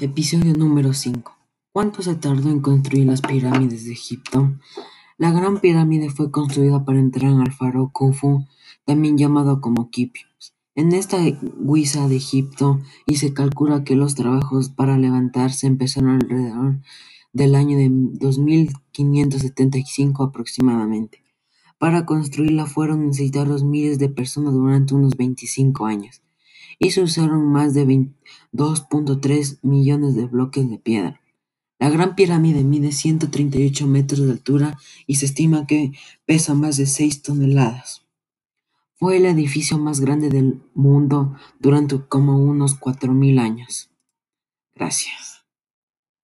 Episodio número 5. ¿Cuánto se tardó en construir las pirámides de Egipto? La Gran Pirámide fue construida para entrar al faro Khufu, también llamado como Kipios, en esta guisa de Egipto, y se calcula que los trabajos para levantarse empezaron alrededor del año de 2575 aproximadamente. Para construirla fueron necesitados miles de personas durante unos 25 años y se usaron más de 2.3 millones de bloques de piedra. La Gran Pirámide mide 138 metros de altura y se estima que pesa más de 6 toneladas. Fue el edificio más grande del mundo durante como unos 4.000 años. Gracias.